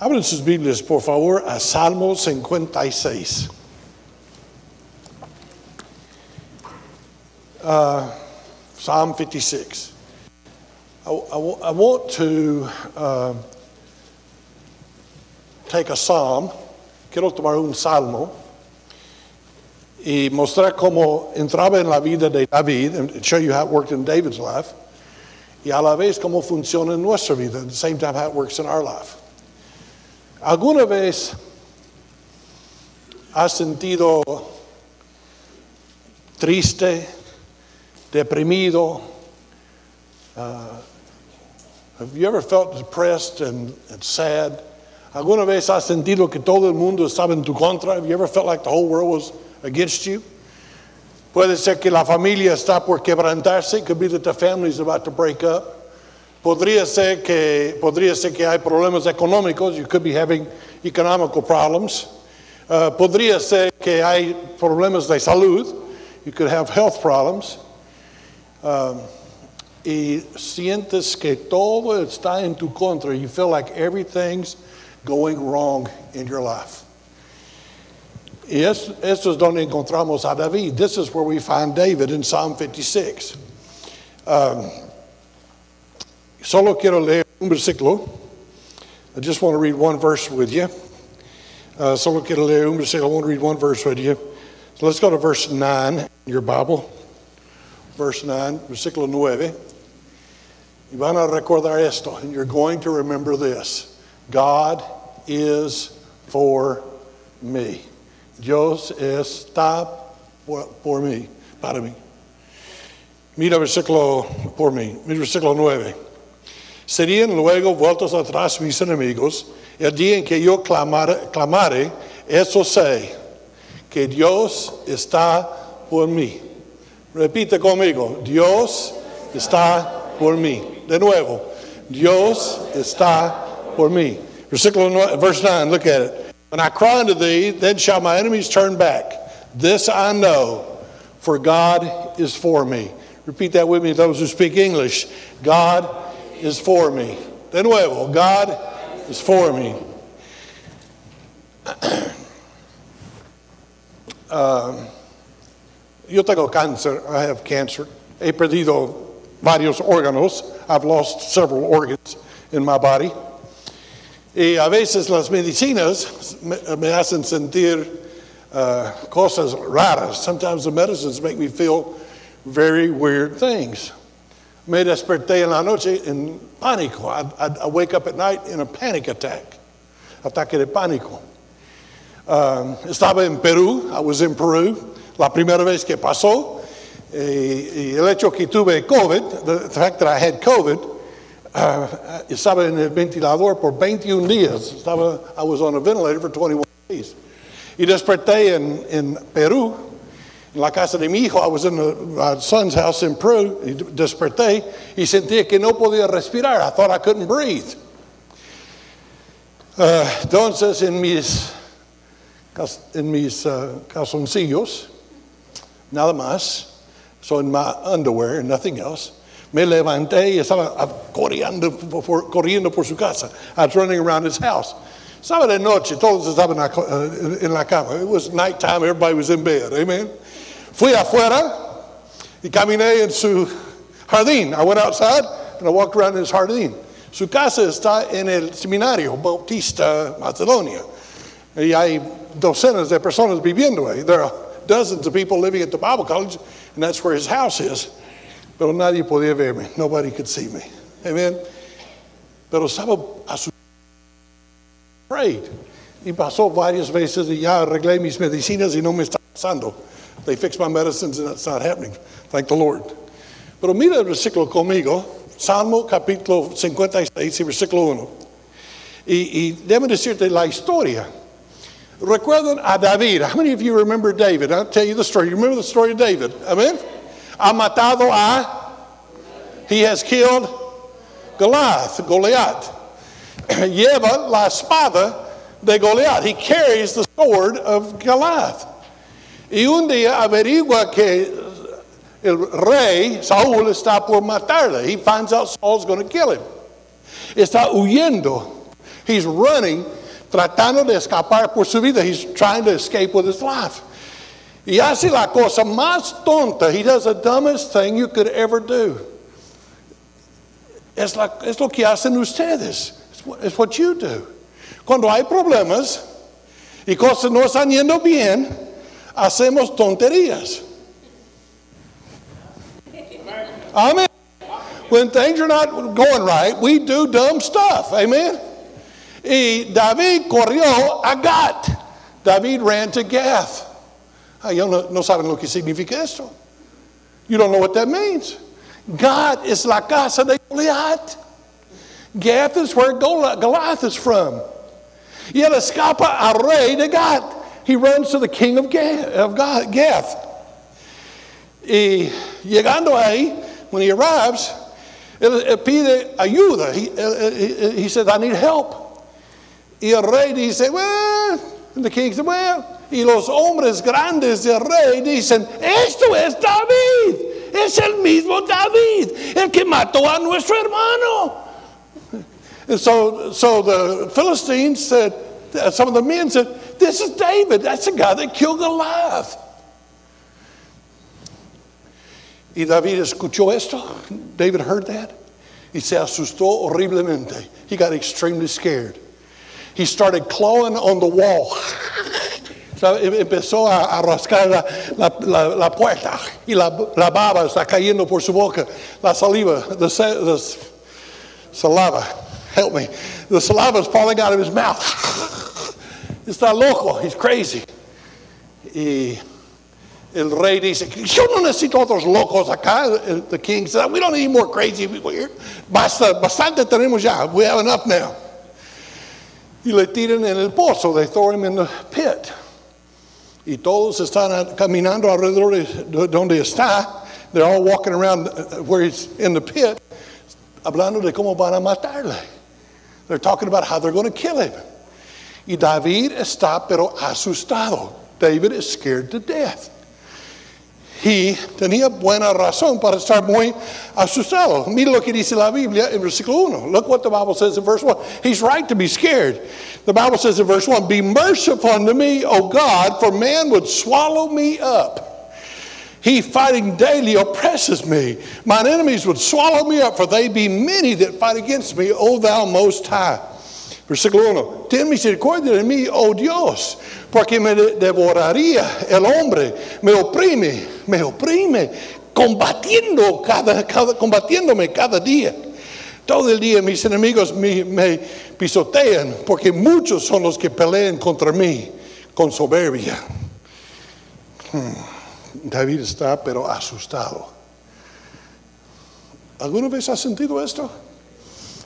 Abren sus Biblias, por favor, a Salmo 56. Uh, Psalm 56. I, I, want to uh, take a psalm, quiero tomar un salmo y mostrar cómo entraba en la vida de David, and show you how it worked in David's life, y a la vez cómo funciona en nuestra vida, at the same time how it works in our life. ¿Alguna vez has sentido triste, deprimido? Uh, have you ever felt depressed and, sad? ¿Alguna vez has sentido que todo el mundo estaba en tu contra? Have you ever felt like the whole world was against you? Puede ser que la familia está por quebrantarse. It could be that the family is about to break up. Podría ser que, podría ser que hay problemas económicos. You could be having economical problems. Uh, podría ser que hay problemas de salud. You could have health problems. Um, y sientes que todo está en tu contra. You feel like everything's going wrong in your life. Y es, esto es donde encontramos a David. This is where we find David in Psalm 56. Um, solo quiero leer un versículo. I just want to read one verse with you. Uh, solo quiero leer un versículo. I want to read one verse with you. So let's go to verse 9 in your Bible. Verse 9, versículo 9. Y van a recordar esto, and you're going to remember this. God is for me. Dios está por, por mí, para mí. Mira versículo por mí, mira versículo 9. Serían luego vueltos atrás mis enemigos el día en que yo clamare, clamare eso sé, que Dios está por mí. Repite conmigo, Dios está por mí. De nuevo, Dios está por mí. Versículo 9, verse 9, look at it. When I cry unto thee, then shall my enemies turn back. This I know, for God is for me. Repeat that with me, those who speak English. God is for me. De nuevo, God is for me. Um, yo tengo cáncer. I have cancer. He perdido varios órganos. I've lost several organs in my body. Y a veces las medicinas me, me hacen sentir uh, cosas raras. Sometimes the medicines make me feel very weird things. Me desperté en la noche en pánico. I, I, I wake up at night in a panic attack, ataque de pánico. Um, estaba en Perú, I was in Peru, la primera vez que pasó, y, y el hecho que tuve COVID, the, the fact that I had COVID, uh, estaba en el ventilador por 21 días. Estaba, I was on a ventilator for 21 days. Y desperté en, en Perú, en la casa de mi hijo. I was in my son's house in Peru. Desperté y sentía que no podía respirar. I thought I couldn't breathe. Uh, entonces, en mis, en mis uh, calzoncillos, nada más, so in my underwear and nothing else, me levanté y estaba corriendo por, corriendo por su casa. I was running around his house. Estaba de noche, todos estaban en la cama. It was nighttime, everybody was in bed. Amen. Fui afuera y caminé en su jardín. I went outside and I walked around in his jardín. Su casa está en el seminario Bautista, Macedonia. Y hay docenas de personas viviendo ahí. There are dozens of people living at the Bible college, and that's where his house is. Pero nadie podía verme. Nobody could see me. Amen. Pero estaba. Afraid. Y pasó varias veces y ya arreglé mis medicinas y no me está pasando. They fixed my medicines and that's not happening. Thank the Lord. Pero mira el versículo conmigo. Salmo capítulo 56 y versículo 1. Y, y déjame decirte la historia. Recuerdan a David. How many of you remember David? I'll tell you the story. You remember the story of David? Amen? Ha matado a. He has killed Goliath, Goliath. Lleva la espada de Goliath. He carries the sword of Goliath. Y un día averigua que el rey Saúl está por matarle. He finds out Saul's going to kill him. Está huyendo He's running, tratando de escapar por su vida. He's trying to escape with his life. Y hace la cosa más tonta. He does the dumbest thing you could ever do. Es, la, es lo que hacen ustedes. Es what, you do. Cuando hay problemas y cosas no están bien, hacemos tonterías. Amen. When things are not going right, we do dumb stuff. Amen. Y David corrió a Gat. David ran to Gath. Ah, Ay, no, no saben lo que significa esto. You don't know what that means. God is la casa de Goliath. Gath is where Goliath is from. Y él escapa al rey de Gath. He runs to the king of Gath. Of Gath. Y llegando ahí, when he arrives, él, pide ayuda. He, he, says, I need help. Y el rey dice, well, and the king said, well, y los hombres grandes del rey dicen, esto es David. Es el mismo David, el que mató a nuestro hermano. And so, so the Philistines said, Uh, some of the men said, This is David. That's the guy that killed Goliath. Y David escuchó esto. David heard that. He se asustó horriblemente. He got extremely scared. He started clawing on the wall. empezó a, a rascar la, la, la, puerta y la, baba está cayendo por su boca. La saliva, the, the saliva, help me. The saliva is falling out of his mouth. it's not loco, he's crazy. Y el rey dice, yo no necesito otros locos acá. The king said, we don't need more crazy people here. Basta, bastante tenemos ya. We have enough now. Y le tiran en el pozo. They throw him in the pit. Y todos están caminando alrededor de donde está. They're all walking around uh, where he's in the pit, hablando de cómo van a matarle. They're talking about how they're going to kill him. Y David está pero asustado. David is scared to death. He tenía buena razón para estar muy asustado. Mira lo que dice la Biblia en versículo 1. Look what the Bible says in verse 1. He's right to be scared. The Bible says in verse 1 Be merciful unto me, O God, for man would swallow me up. He fighting daily oppresses me. Mine enemies would swallow me up, for they be many that fight against me, O thou most high. Versículo 1. Ten misericordia de mí, oh Dios, porque me devoraría el hombre, me oprime, me oprime, combatiendo cada, cada, combatiéndome cada día. Todo el día mis enemigos me, me pisotean, porque muchos son los que pelean contra mí con soberbia. Hmm. David está pero asustado. ¿Alguna vez has sentido esto?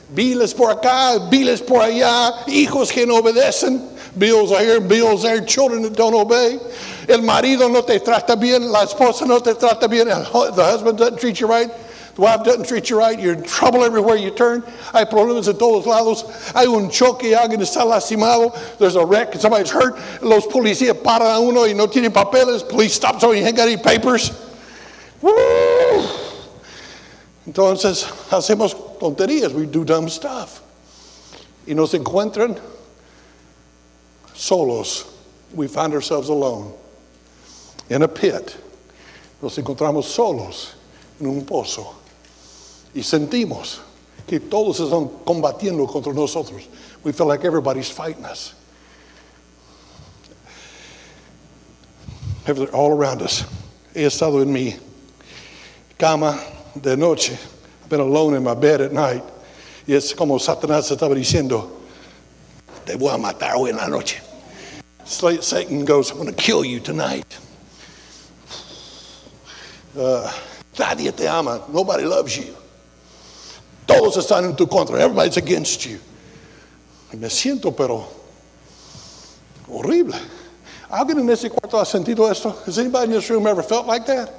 Viles por acá, viles por allá, hijos que no obedecen, bills here, bills there, children that don't obey. El marido no te trata bien, la esposa no te trata bien, the husband doesn't treat you right, the wife doesn't treat you right, you're in trouble everywhere you turn. Hay problemas en todos lados. Hay un choque, alguien está lastimado, there's a wreck, somebody's hurt. Los policías paran a uno y no tienen papeles. Police stop so you ain't got any papers. Woo! Entonces hacemos tonterías, we do dumb stuff. Y nos encuentran solos. We find ourselves alone in a pit. Nos encontramos solos en un pozo. Y sentimos que todos están combatiendo contra nosotros. We feel like everybody's fighting us. All around us. He estado en mi cama de noche. I've been alone in my bed at night. Y es como Satanás estaba diciendo, te voy a matar hoy en la noche. Satan goes, I'm going to kill you tonight. Uh, nadie te ama. Nobody loves you. Todos están en tu contra. Everybody's against you. Y me siento, pero horrible. ¿Alguien en ese cuarto ha sentido esto? Has anybody in this room ever felt like that?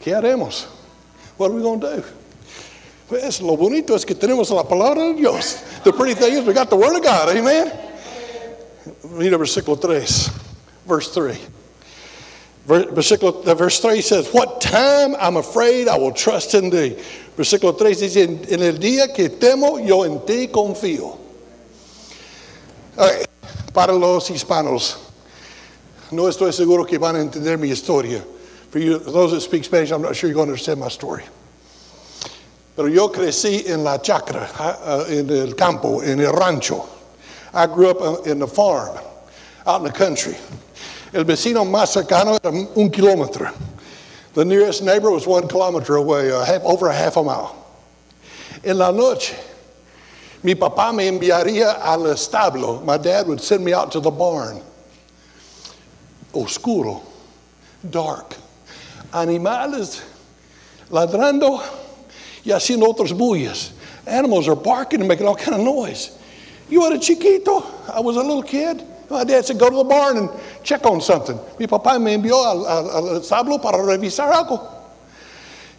¿Qué haremos? What are we going to do? Pues lo bonito es que tenemos la palabra de Dios. The pretty thing is we got the word of God. Amen. Read versículo 3, verse 3. Versículo, verse 3 says, What time I'm afraid I will trust in thee. Versículo 3 dice, En el día que temo, yo en ti confío. Okay, para los hispanos, no estoy seguro que van a entender mi historia. For you, those that speak Spanish, I'm not sure you're going to understand my story. Pero yo crecí en la chacra, uh, en el campo, en el rancho. I grew up in the farm, out in the country. El vecino más cercano era un kilómetro. The nearest neighbor was one kilometer away, half, over a half a mile. En la noche, mi papá me enviaría al establo. My dad would send me out to the barn. Oscuro, dark. Animales ladrando y haciendo otras bullas. Animals are barking and making all kind of noise. You were a chiquito. I was a little kid. My dad said, go to the barn and check on something. Mi papá me envió al, al, para revisar algo.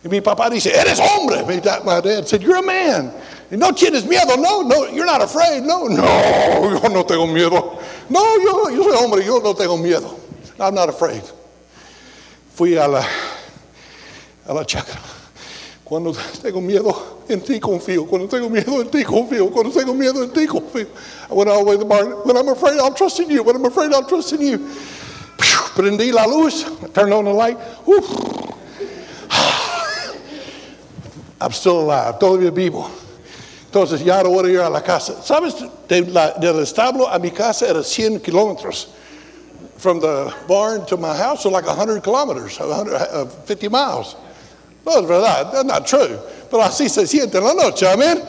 Y mi papá dice, eres hombre. My dad said, you're a man. Y no tienes miedo. No, no, you're not afraid. No, no, yo no tengo miedo. No, yo, yo soy hombre, yo no tengo miedo. I'm not afraid. Fui a la, a la chacra. Cuando tengo miedo, en ti confío. Cuando tengo miedo, en ti confío. Cuando tengo miedo, en ti confío. I went all the way to the barn. When I'm afraid, I'll trust in you. When I'm afraid, I'll trust in you. Prendí la luz. I turned on the light. I'm still alive. Todavía vivo. Entonces, ya ahora voy a la casa. ¿Sabes? De la, del establo a mi casa era 100 kilómetros. From the barn to my house, so like 100 kilometers, 100, uh, 50 miles. No es verdad, that's not true. Pero así se siente en la noche, amén.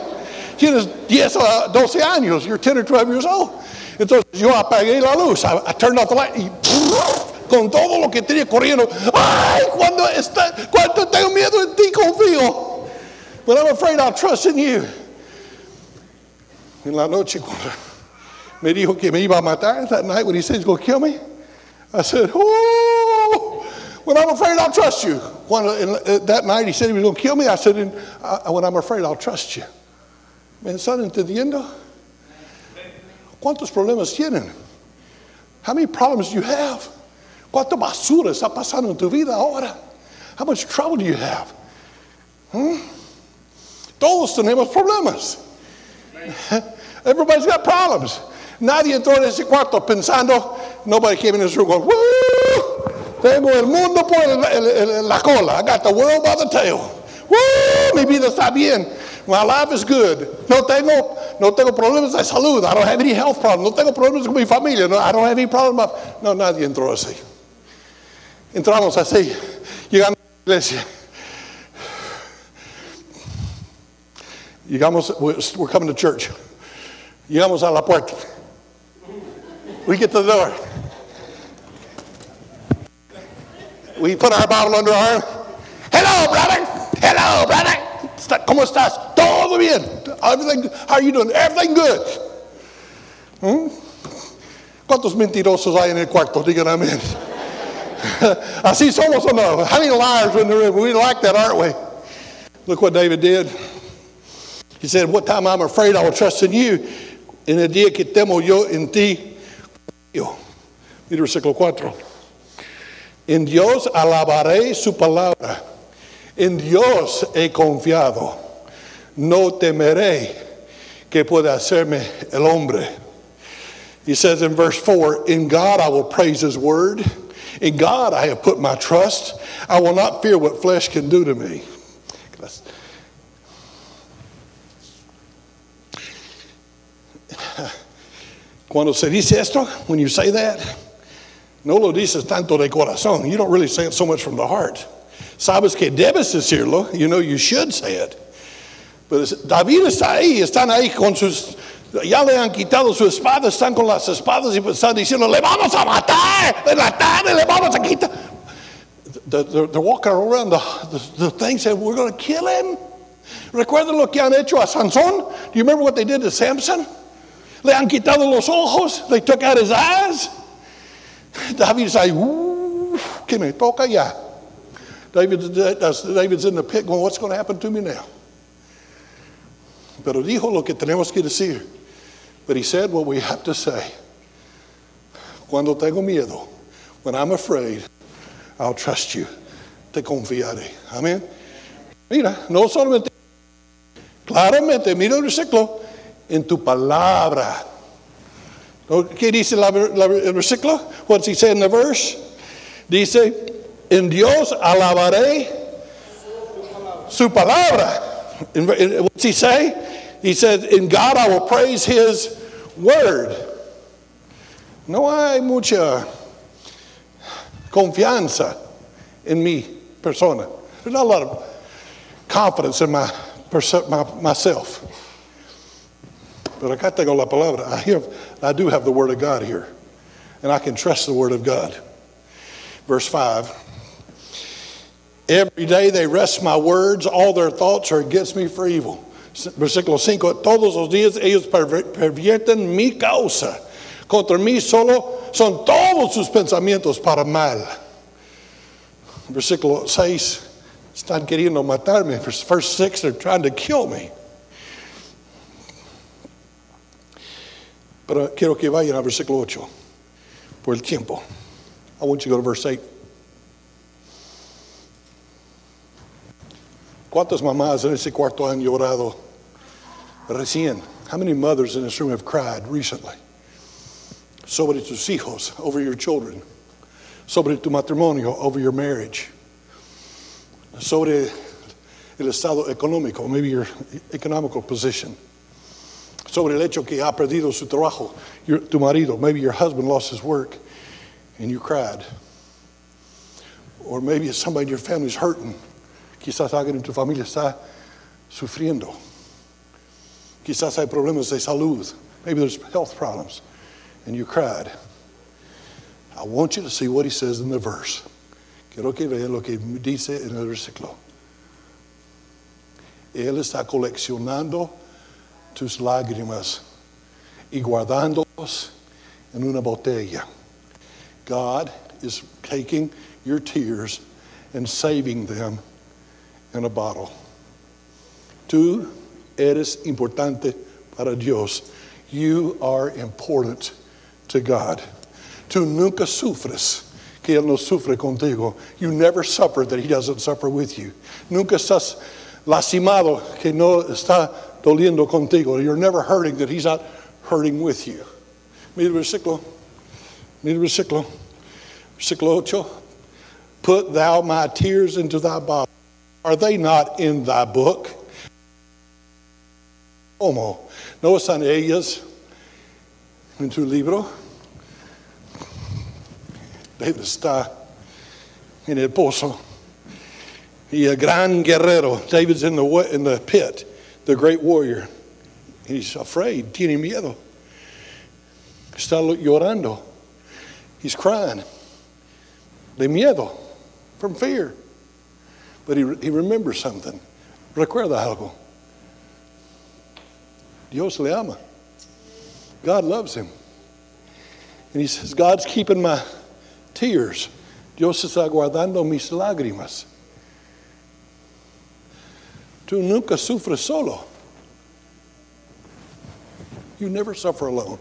Tienes 10 o 12 años, you're 10 or 12 years old. Entonces yo apagué la luz, I, I turned off the light y con todo lo que tenía corriendo, ay, cuando, está, cuando tengo miedo en ti confío. But I'm afraid I'll trust in you. En la noche cuando me dijo que me iba a matar, that night when he said he's going to kill me, I said, oh, when I'm afraid, I'll trust you. Uh, that night he said he was going to kill me. I said, when I'm afraid, I'll trust you. ¿Me están entendiendo? ¿Cuántos problemas tienen? How many problems do you have? ¿Cuánta basura está pasando en tu vida ahora? How much trouble do you have? Hmm? Todos tenemos problemas. Everybody's got problems. Nadie entró en ese cuarto pensando, nobody came in this room going, woo! Tengo el mundo por el, el, el, la cola. I got the world by the tail. Woo! Mi vida está bien. My life is good. No tengo, no tengo problemas de salud. I don't have any health problems. No tengo problemas con mi familia. No, I don't have any problem. Of, no, nadie entró así. Entramos así. Llegamos a la iglesia. Llegamos, we're coming to church. Llegamos a la puerta. We get to the door. We put our Bible under our arm. Hello, brother. Hello, brother. ¿Cómo estás? Todo bien. Everything, how are you doing? Everything good. ¿Mm? ¿Cuántos mentirosos hay en el cuarto? Digan amén. Así somos o no? How many liars in the room? We like that, aren't we? Look what David did. He said, What time I'm afraid I will trust in you. En el día que temo yo en ti. Yo. Versículo 4. En Dios alabaré su palabra. En Dios he confiado. No temeré que pueda hacerme el hombre. He says in verse 4 In God I will praise his word. In God I have put my trust. I will not fear what flesh can do to me. Cuando se dice esto, when you say that, no lo dices tanto de corazón. You don't really say it so much from the heart. Sabes que debes decirlo. You know you should say it. But David está ahí, están ahí con sus, ya le han quitado su espada, están con las espadas y están diciendo, le vamos a matar, en la tarde le vamos a quitar. They're, they're walking around the, the, the thing saying, we're going to kill him. ¿Recuerdan lo que han hecho a Sansón? Do you remember what they did to Samson? Le han quitado los ojos. They took out his eyes. David say, que me toca ya. David, David's in the pit going, what's going to happen to me now? Pero dijo lo que tenemos que decir. But he said what we have to say. Cuando tengo miedo, when I'm afraid, I'll trust you. Te confiaré. Amén. Mira, no solamente, claramente, mira el versículo, en tu palabra. Oh, ¿Qué dice la, la, el versículo? What's he say in the verse? Dice, en Dios alabaré su palabra. What's he say? He said, in God I will praise his word. No hay mucha confianza en mi persona. There's not a lot of confidence in my, my myself. But acá tengo la palabra. I, have, I do have the Word of God here. And I can trust the Word of God. Verse 5. Every day they wrest my words, all their thoughts are against me for evil. Versículo 5. Todos los días ellos pervierten mi causa. Contra mí solo son todos sus pensamientos para mal. Versículo 6. Están queriendo matarme. Verse 6, they're trying to kill me. Pero quiero que vayan al versículo 8 por el tiempo. I want you to go to verse 8. ¿Cuántas mamás en ese cuarto han llorado recién? How many mothers in this room have cried recently? Sobre tus hijos, over your children. Sobre tu matrimonio, over your marriage. Sobre el estado económico, maybe your economical position. Sobre el hecho que ha perdido su trabajo, your, tu marido, maybe your husband lost his work and you cried. Or maybe it's somebody in your family family's hurting Quizás alguien en tu familia está sufriendo. Quizás hay problemas de salud. Maybe there's health problems. And you cried. I want you to see what he says in the verse. Quiero que vean lo que dice en el versículo. Él está coleccionando tus lágrimas y guardándolos en una botella. God is taking your tears and saving them in a bottle. Tú eres importante para Dios. You are important to God. Tú nunca sufres que Él no sufre contigo. You never suffer that He doesn't suffer with you. Nunca estás lastimado que no está doliendo contigo. You're never hurting that He's not hurting with you. Mira el versículo. Mira el versículo. Versículo 8. Put thou my tears into thy bottle. Are they not in thy book? ¿Cómo? ¿No están ellas en tu libro? David está en el pozo. Y el gran guerrero, David's in the, in the pit, the great warrior. He's afraid, tiene miedo. Está llorando. He's crying. De miedo, from fear. But he, he remembers something. Recuerda algo. Dios le ama. God loves him. And he says, God's keeping my tears. Dios está guardando mis lágrimas. Tú nunca sufres solo. You never suffer alone.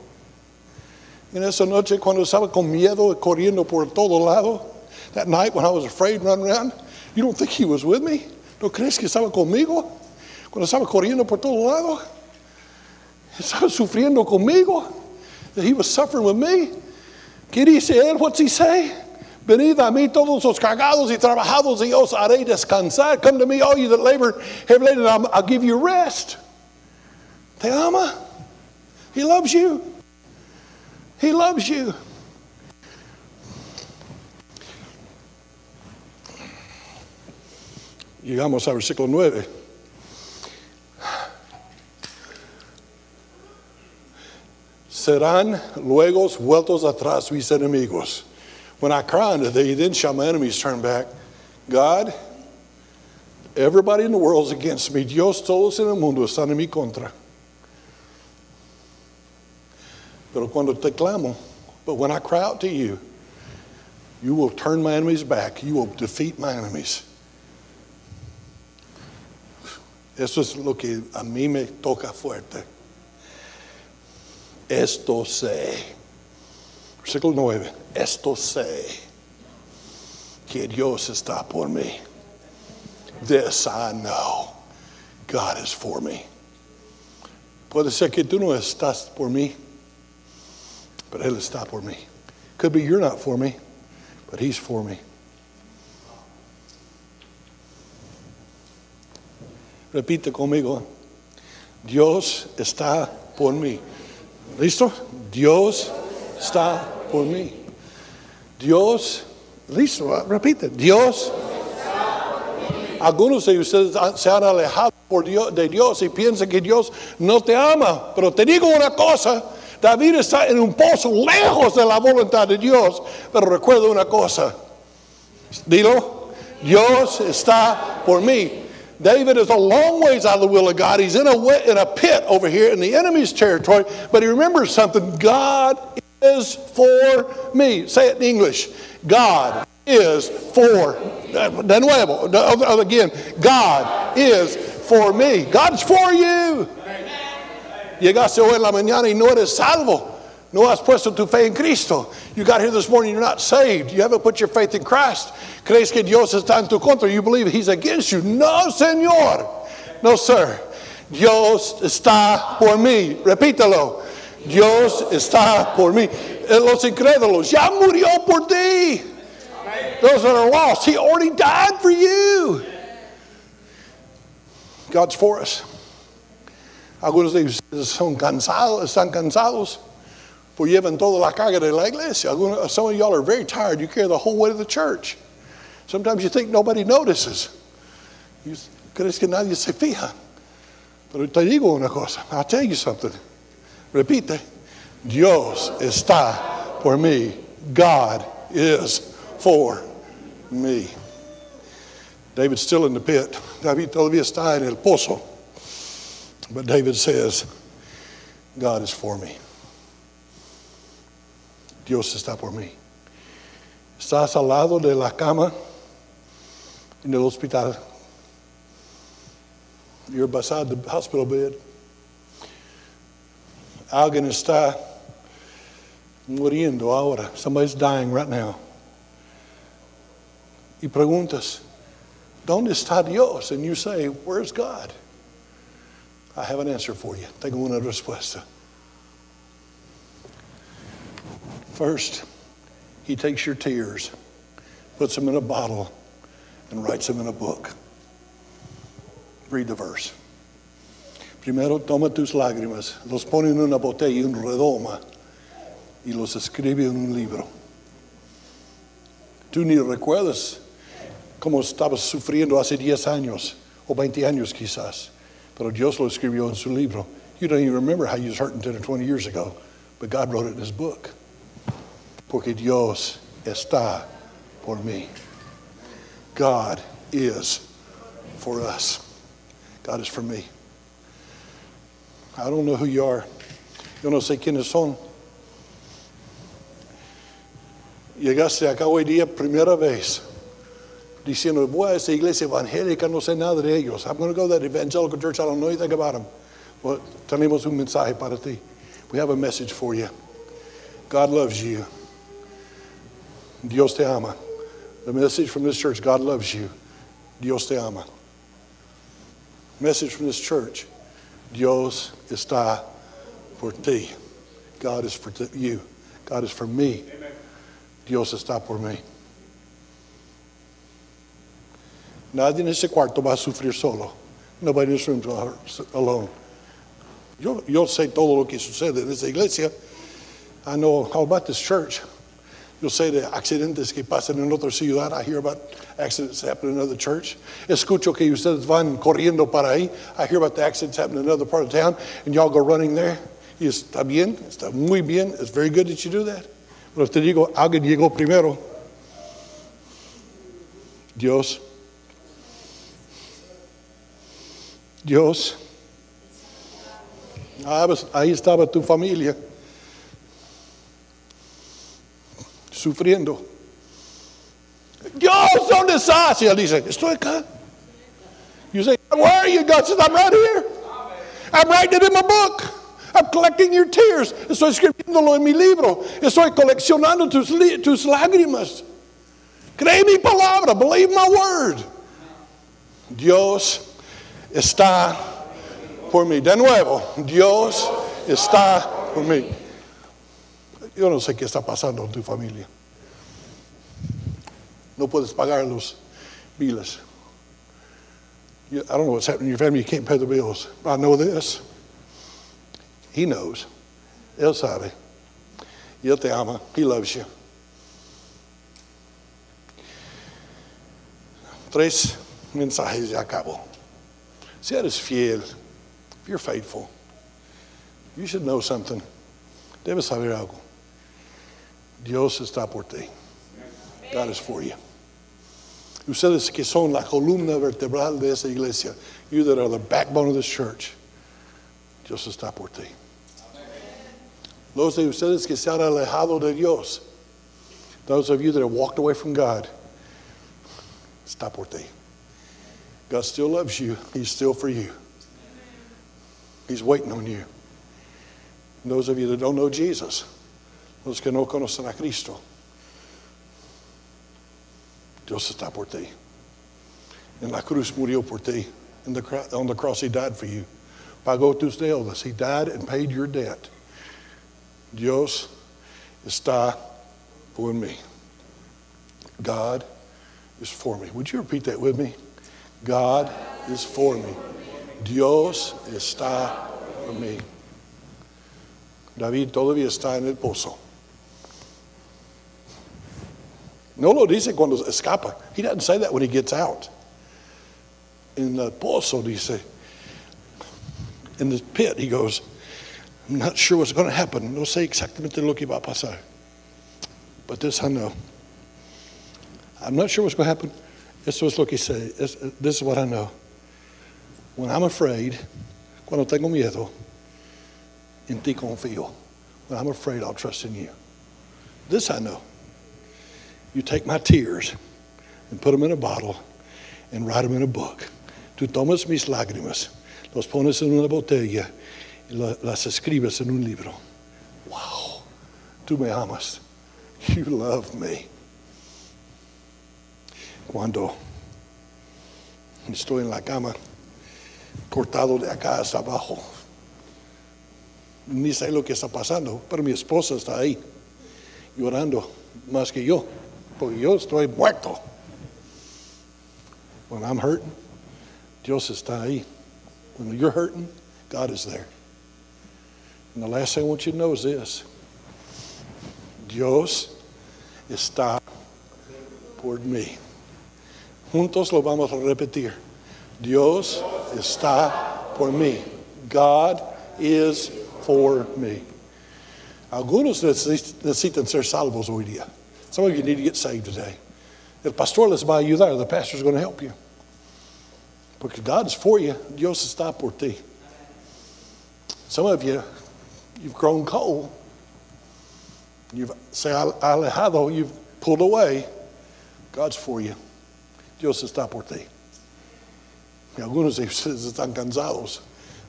En esa noche, cuando estaba con miedo, corriendo por todo lado, that night when I was afraid, running around, you don't think he was with me? ¿No crees que estaba conmigo? Cuando estaba corriendo por todo lado. Estaba sufriendo conmigo. That he was suffering with me. ¿Qué dice él? What's he say? Venid a mí todos los cargados y trabajados y os haré descansar. Come to me, all you that labor heavy laden, and I'll give you rest. Te ama. He loves you. He loves you. Llegamos al versículo 9. Serán luego vueltos atrás mis enemigos. When I cry unto thee, then shall my enemies turn back. God, everybody in the world is against me. Dios, todos en el mundo están en mi contra. Pero cuando te clamo, but when I cry out to you, you will turn my enemies back. You will defeat my enemies. Eso es lo que a mí me toca fuerte. Esto sé. Versículo 9. Esto sé. que Dios está por mí. This I know. God is for me. Puede ser que tú no estás por mí, but Él está por mí. Could be you're not for me, but He's for me. Repite conmigo. Dios está por mí. ¿Listo? Dios está por mí. Dios, listo, repite. Dios. Algunos de ustedes se han alejado por Dios, de Dios y piensan que Dios no te ama. Pero te digo una cosa, David está en un pozo lejos de la voluntad de Dios. Pero recuerda una cosa. Dilo, Dios está por mí. David is a long ways out of the will of God. He's in a, in a pit over here in the enemy's territory, but he remembers something God is for me. Say it in English God is for, nuevo, again, God is for me. God's for you. Llegaste hoy en la mañana y no eres salvo. No has puesto tu fe en Cristo. You got here this morning, you're not saved. You haven't put your faith in Christ. ¿Crees que Dios está en tu contra? You believe He's against you. No, Señor. No, sir. Dios está por mí. Repítelo. Dios está por mí. Eh, los incrédulos, ya murió por ti. Those that are lost, He already died for you. God's for us. Algunos de ustedes son cansados, están cansados. Llevan toda la carga de la iglesia. Some of y'all are very tired. You carry the whole weight of the church. Sometimes you think nobody notices. You, crees que nadie se fija. Pero te digo una cosa. I'll tell you something. Repite. Dios está por mí. God is for me. David's still in the pit. David todavía está en el pozo. But David says, God is for me. Dios está por mí. Estás al lado de la cama en el hospital. You're beside the hospital bed. Alguien está muriendo ahora. Somebody's dying right now. Y preguntas, ¿dónde está Dios? And you say, Where's God? I have an answer for you. Tengo una respuesta. First, He takes your tears, puts them in a bottle, and writes them in a book. Read the verse. Primero toma tus lágrimas, los pone en una botella y un redoma y los escribe en un libro. Tú ni recuerdas cómo estabas sufriendo hace 10 años o 20 años quizás, pero Dios lo escribió en su libro. You don't even remember how you was hurting 10 or 20 years ago, but God wrote it in His book. Porque Dios está por mí. God is for us. God is for me. I don't know who you are. Yo no sé quiénes son. Llegaste acá hoy día primera vez diciendo, voy a esa iglesia evangélica, no sé nada de ellos. I'm going to go to that evangelical church, I don't know anything about them. Well, tenemos un mensaje para ti. We have a message for you. God loves you. Dios te ama. The message from this church God loves you. Dios te ama. Message from this church Dios está por ti. God is for you. God is for me. Dios está por mí. Nadie en ese cuarto va a sufrir solo. Nobody in this room is alone. Yo, yo sé todo lo que sucede en esa iglesia. I know all about this church. Yo say de accidentes que pasan en otra ciudad. I hear about accidents happening in another church. Escucho que ustedes van corriendo para ahí. I hear about the accidents happening in another part of town, and y'all go running there. Y está bien, está muy bien. It's very good that you do that. Pero te digo, alguien llegó primero. Dios. Dios. Ah, ahí estaba tu familia. Sufriendo. Dios, ¿dónde estás? Y él dice, estoy acá. You say, where are you? God says, I'm right here. I'm writing it in my book. I'm collecting your tears. Estoy escribiéndolo en mi libro. Estoy coleccionando tus, lágrimas. Cree mi palabra. Believe my word. Dios está por mí. De nuevo, Dios está por mí. Yo no sé qué está pasando en tu familia. No puedes pagar los biles. You- I don't know what's happening in your family. You can't pay the bills. I know this. He knows. Él sabe. Y Él te ama. He loves you. Tres mensajes y acabo. Si eres fiel, if you're faithful, you should know something. Debes saber algo. Dios está por ti. God is for you. Ustedes que son la columna vertebral de esa iglesia, you that are the backbone of this church, Dios está por ti. Los de ustedes que se han alejado de Dios, those of you that have walked away from God, está por ti. God still loves you. He's still for you. He's waiting on you. And those of you that don't know Jesus, los que no conocen a Cristo, Dios está por ti. En la cruz murió por ti. In the, on the cross, He died for you. Pagó tus deudas. He died and paid your debt. Dios está por mí. God is for me. Would you repeat that with me? God is for me. Dios está por mí. David todavía está en el pozo. No lo dice cuando escapa. He doesn't say that when he gets out. In the pozo, dice, in the pit, he goes, I'm not sure what's going to happen. No sé exactamente lo que va a pasar. But this I know. I'm not sure what's going to happen. Esto es lo que sé. Es- This is what I know. When I'm afraid, cuando tengo miedo, en ti confío. When I'm afraid, I'll trust in you. This I know. You take my tears and put them in a bottle and write them in a book. Tú tomas mis lágrimas, los pones en una botella y la- las escribes en un libro. Wow. Tú me amas. You love me. Cuando estoy en la cama, cortado de acá hasta abajo, ni sé lo que está pasando, pero mi esposa está ahí, llorando más que yo, porque yo estoy muerto. When I'm hurting, Dios está ahí. When you're hurting, God is there. And the last thing I want you to know is this Dios está por mí. Juntos lo vamos a repetir. Dios está por mí. God is for me. Algunos necesitan ser salvos hoy día. Some of you need to get saved today. El pastor les va you there, The pastor is going to help you. Because God is for you. Dios está por ti. Some of you, you've grown cold. You've ha alejado. You've pulled away. God's for you. Dios está por ti. Algunos de están cansados.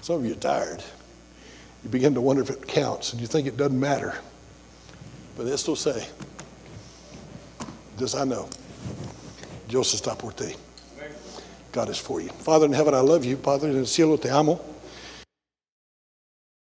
Some of you are tired. You begin to wonder if it counts and you think it doesn't matter. But esto sé. This I know. Dios está por ti. God is for you. Father in heaven, I love you. Padre en el cielo, te amo.